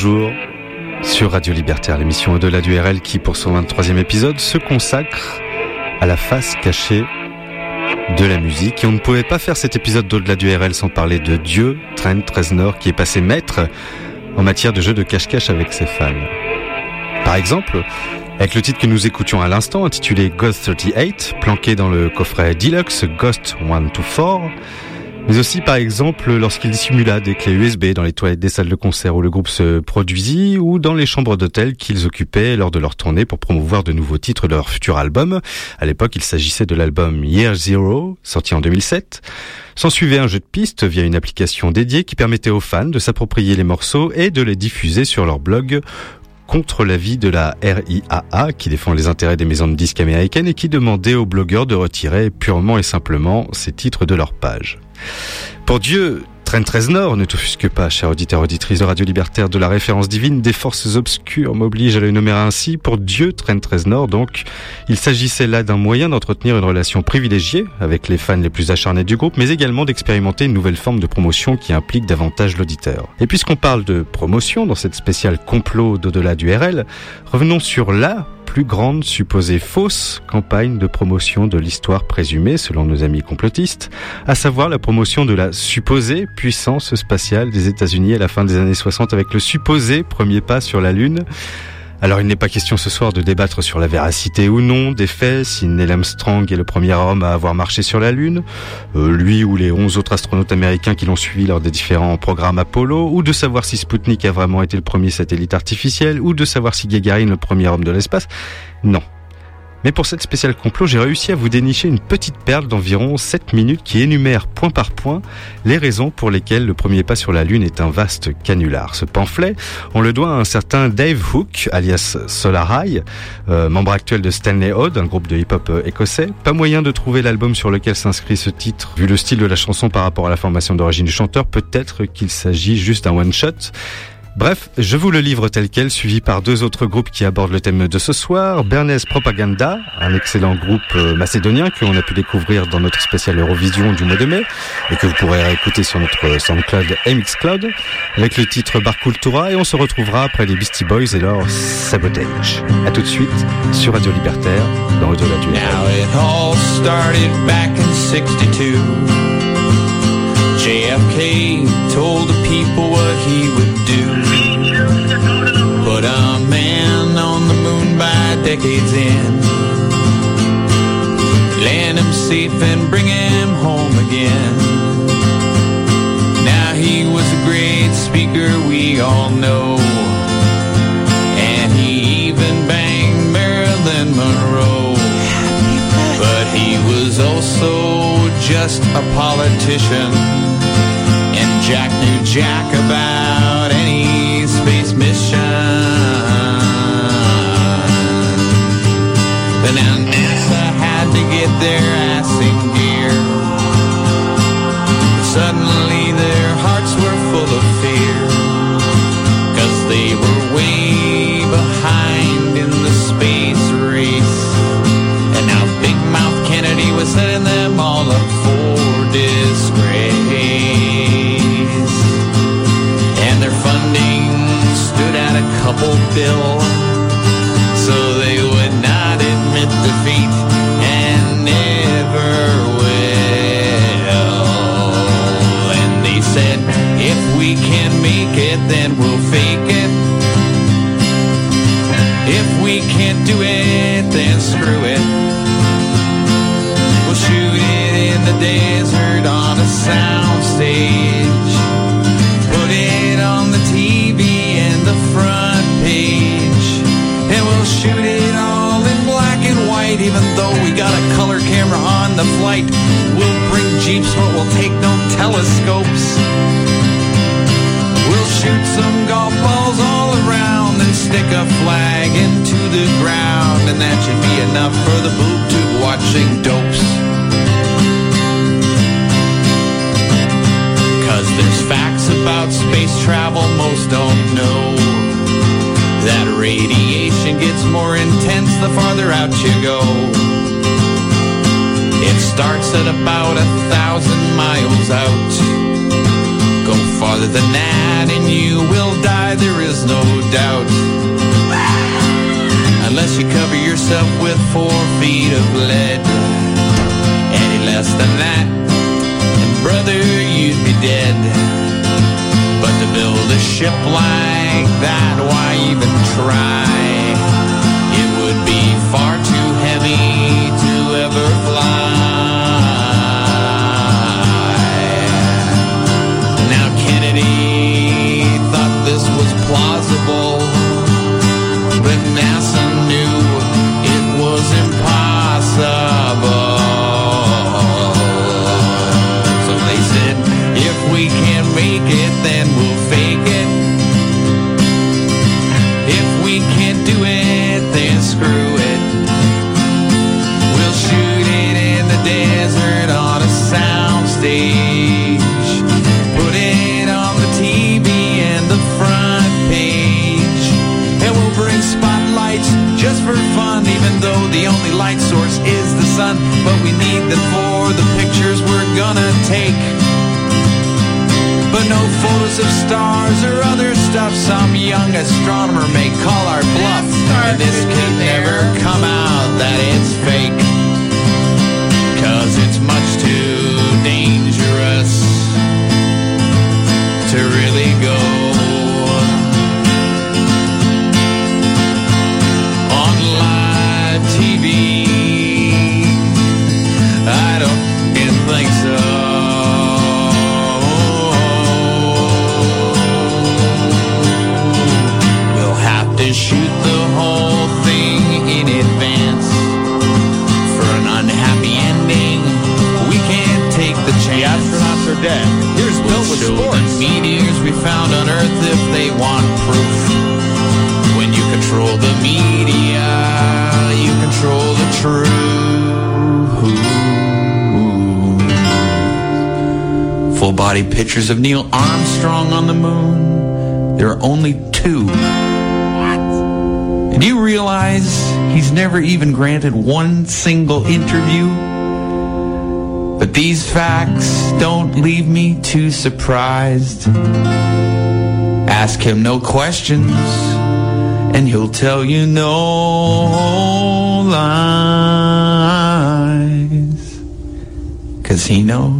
Toujours sur Radio Libertaire, l'émission Au-delà du RL qui, pour son 23e épisode, se consacre à la face cachée de la musique. Et on ne pouvait pas faire cet épisode d'Au-delà du RL sans parler de Dieu, Trent Reznor, qui est passé maître en matière de jeu de cache-cache avec ses fans. Par exemple, avec le titre que nous écoutions à l'instant, intitulé Ghost 38, planqué dans le coffret Deluxe Ghost 124, mais aussi par exemple lorsqu'il dissimula des clés USB dans les toilettes des salles de concert où le groupe se produisit ou dans les chambres d'hôtel qu'ils occupaient lors de leur tournée pour promouvoir de nouveaux titres de leur futur album. À l'époque, il s'agissait de l'album Year Zero, sorti en 2007. S'en suivait un jeu de pistes via une application dédiée qui permettait aux fans de s'approprier les morceaux et de les diffuser sur leur blog contre l'avis de la RIAA qui défend les intérêts des maisons de disques américaines et qui demandait aux blogueurs de retirer purement et simplement ces titres de leur page. Pour Dieu, Trent Reznor ne t'offusque pas, cher auditeur auditrice de Radio Libertaire, de la référence divine des forces obscures m'oblige à le nommer ainsi. Pour Dieu, Trent Reznor, donc, il s'agissait là d'un moyen d'entretenir une relation privilégiée avec les fans les plus acharnés du groupe, mais également d'expérimenter une nouvelle forme de promotion qui implique davantage l'auditeur. Et puisqu'on parle de promotion dans cette spéciale complot d'au-delà du RL, revenons sur la plus grande supposée fausse campagne de promotion de l'histoire présumée, selon nos amis complotistes, à savoir la promotion de la supposée puissance spatiale des États-Unis à la fin des années 60 avec le supposé premier pas sur la Lune. Alors il n'est pas question ce soir de débattre sur la véracité ou non des faits, si Neil Armstrong est le premier homme à avoir marché sur la Lune, euh, lui ou les 11 autres astronautes américains qui l'ont suivi lors des différents programmes Apollo, ou de savoir si Sputnik a vraiment été le premier satellite artificiel, ou de savoir si Gagarin le premier homme de l'espace. Non, mais pour cette spéciale complot, j'ai réussi à vous dénicher une petite perle d'environ 7 minutes qui énumère point par point les raisons pour lesquelles le premier pas sur la Lune est un vaste canular. Ce pamphlet, on le doit à un certain Dave Hook, alias Solar euh, membre actuel de Stanley Odd, un groupe de hip-hop euh, écossais. Pas moyen de trouver l'album sur lequel s'inscrit ce titre, vu le style de la chanson par rapport à la formation d'origine du chanteur, peut-être qu'il s'agit juste d'un one-shot. Bref, je vous le livre tel quel, suivi par deux autres groupes qui abordent le thème de ce soir. Bernays Propaganda, un excellent groupe euh, macédonien que l'on a pu découvrir dans notre spécial Eurovision du mois de mai et que vous pourrez réécouter sur notre SoundCloud et Mixcloud avec le titre Bar Cultura et on se retrouvera après les Beastie Boys et leur Sabotage. À tout de suite sur Radio Libertaire dans Au-delà du
Now it all started back in 62. JFK told the people what he would do. Decades in. Land him safe and bring him home again. Now he was a great speaker, we all know. And he even banged Marilyn Monroe. But he was also just a politician. And Jack knew Jack about any space mission. But now NASA had to get their ass in gear. Suddenly their hearts were full of fear. Cause they were way behind in the space race. And now Big Mouth Kennedy was setting them all up for disgrace. And their funding stood at a couple bill. Desert on a sound stage. Put it on the TV and the front page. And we'll shoot it all in black and white, even though we got a color camera on the flight. We'll bring Jeeps, but we'll take no telescopes. We'll shoot some golf balls all around and stick a flag into the ground, and that should be enough for the boob tube watching dopes. Cause there's facts about space travel most don't know. That radiation gets more intense the farther out you go. It starts at about a thousand miles out. Go farther than that and you will die, there is no doubt. Unless you cover yourself with four feet of lead. Any less than that brother, you'd be dead. But to build a ship like that, why even try? It would be far too heavy to ever fly. Now Kennedy thought this was plausible. pictures of Neil Armstrong on the moon. There are only two. What? Do you realize he's never even granted one single interview? But these facts don't leave me too surprised. Ask him no questions, and he'll tell you no lies. Cause he knows.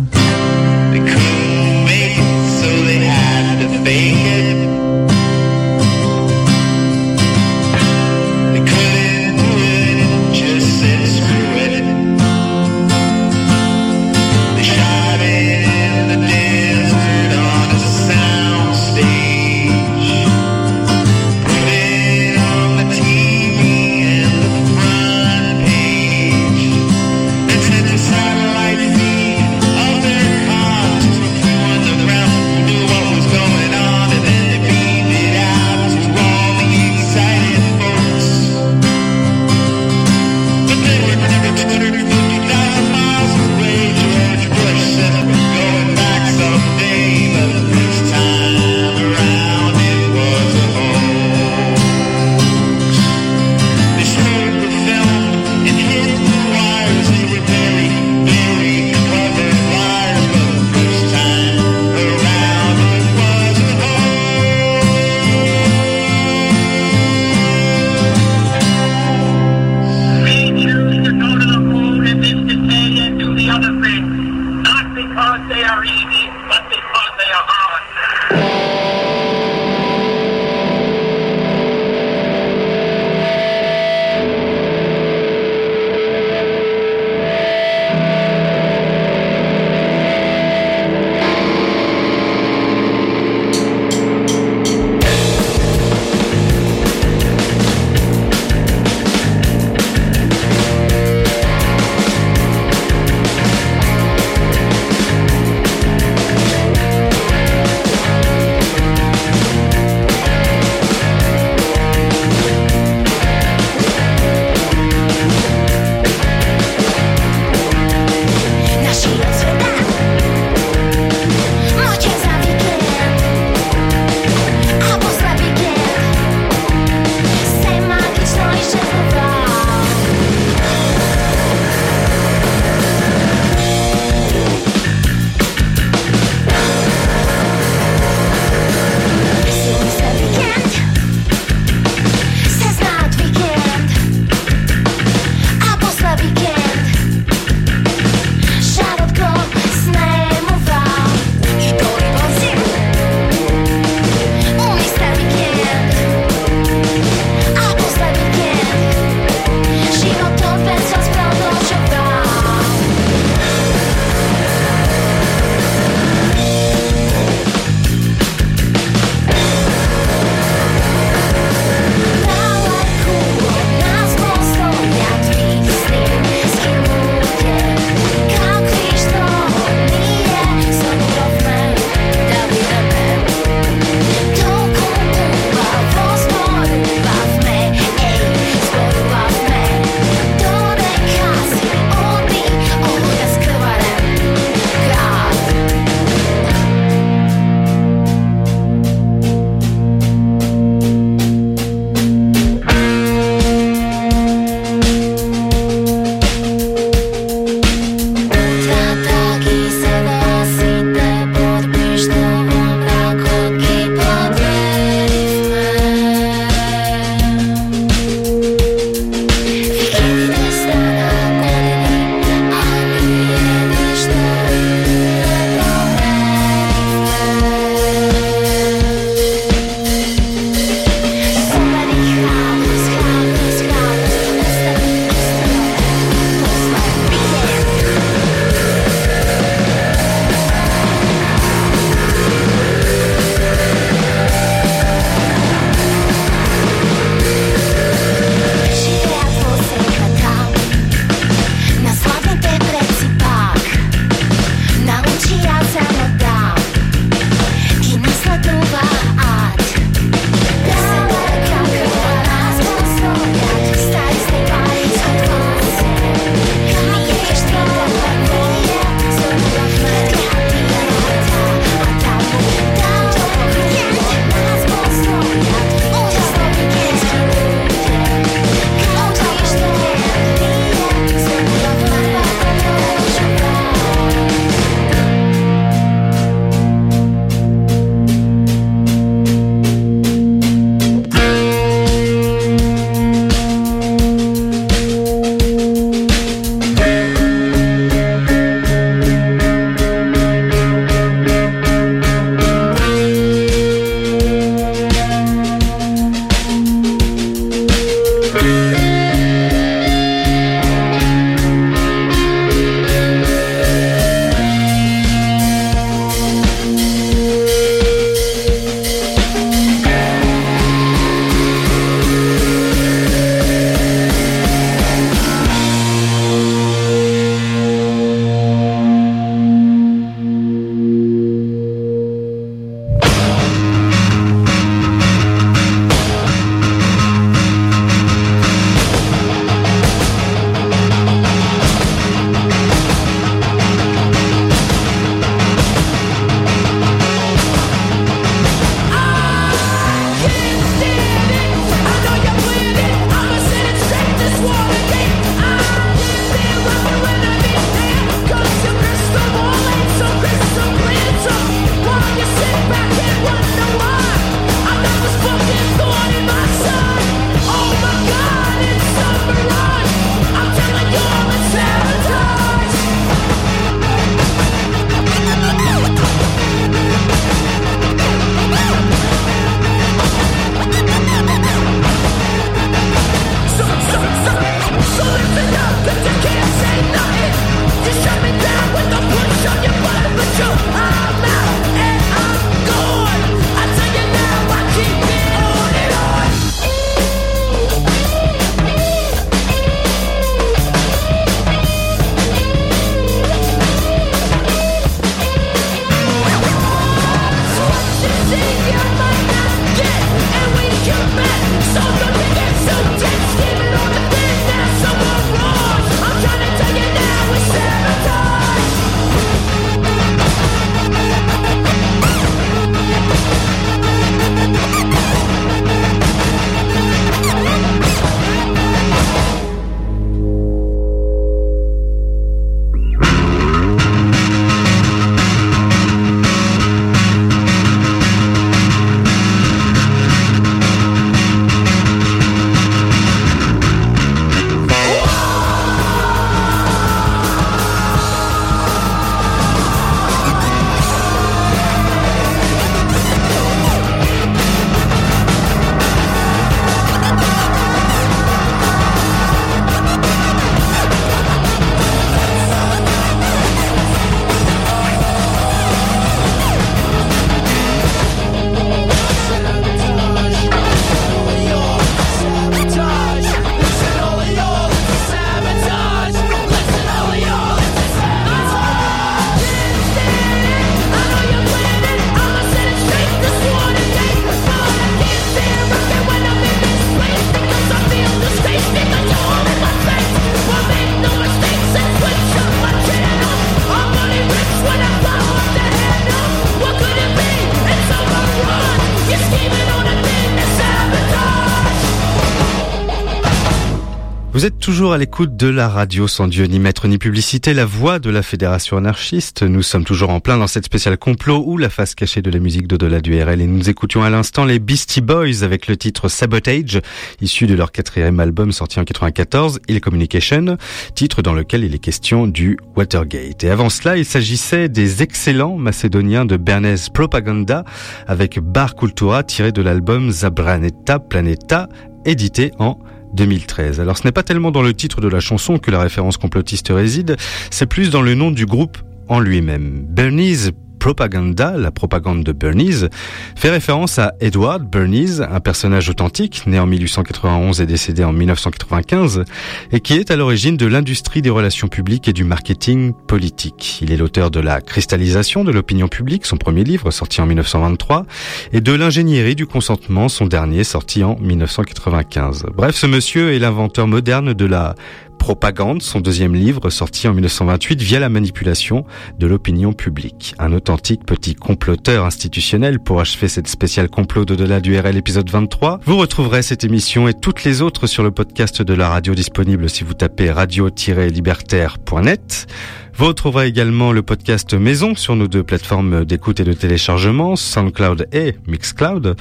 Toujours à l'écoute de la radio sans Dieu ni maître ni publicité, la voix de la Fédération anarchiste. Nous sommes toujours en plein dans cette spéciale complot ou la face cachée de la musique d'au-delà du RL et nous écoutions à l'instant les Beastie Boys avec le titre Sabotage, issu de leur quatrième album sorti en 94, Ill Communication, titre dans lequel il est question du Watergate. Et avant cela, il s'agissait des excellents macédoniens de Bernays Propaganda avec Bar Cultura tiré de l'album Zabraneta Planeta, édité en 2013. Alors ce n'est pas tellement dans le titre de la chanson que la référence complotiste réside, c'est plus dans le nom du groupe en lui-même. Bernie's Propaganda, la propagande de Bernays, fait référence à Edward Bernays, un personnage authentique, né en 1891 et décédé en 1995, et qui est à l'origine de l'industrie des relations publiques et du marketing politique. Il est l'auteur de La cristallisation de l'opinion publique, son premier livre sorti en 1923, et de L'ingénierie du consentement, son dernier sorti en 1995. Bref, ce monsieur est l'inventeur moderne de la Propagande, son deuxième livre sorti en 1928 via la manipulation de l'opinion publique. Un authentique petit comploteur institutionnel pour achever cette spéciale complot d'au-delà du RL épisode 23. Vous retrouverez cette émission et toutes les autres sur le podcast de la radio disponible si vous tapez radio-libertaire.net. Vous retrouverez également le podcast Maison sur nos deux plateformes d'écoute et de téléchargement, SoundCloud et Mixcloud.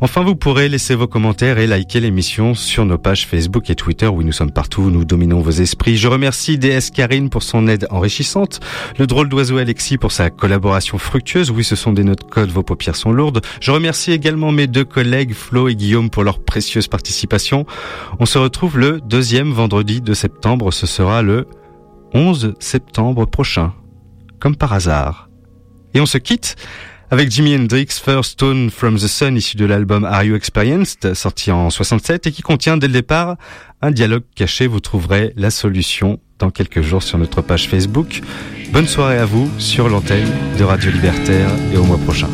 Enfin, vous pourrez laisser vos commentaires et liker l'émission sur nos pages Facebook et Twitter où nous sommes partout, nous dominons vos esprits. Je remercie DS Karine pour son aide enrichissante, le drôle d'oiseau Alexis pour sa collaboration fructueuse. Oui, ce sont des notes codes, vos paupières sont lourdes. Je remercie également mes deux collègues Flo et Guillaume pour leur précieuse participation. On se retrouve le deuxième vendredi de septembre, ce sera le 11 septembre prochain, comme par hasard. Et on se quitte avec Jimi Hendrix First Stone from the Sun issu de l'album Are You Experienced sorti en 67 et qui contient dès le départ un dialogue caché. Vous trouverez la solution dans quelques jours sur notre page Facebook. Bonne soirée à vous sur l'antenne de Radio Libertaire et au mois prochain.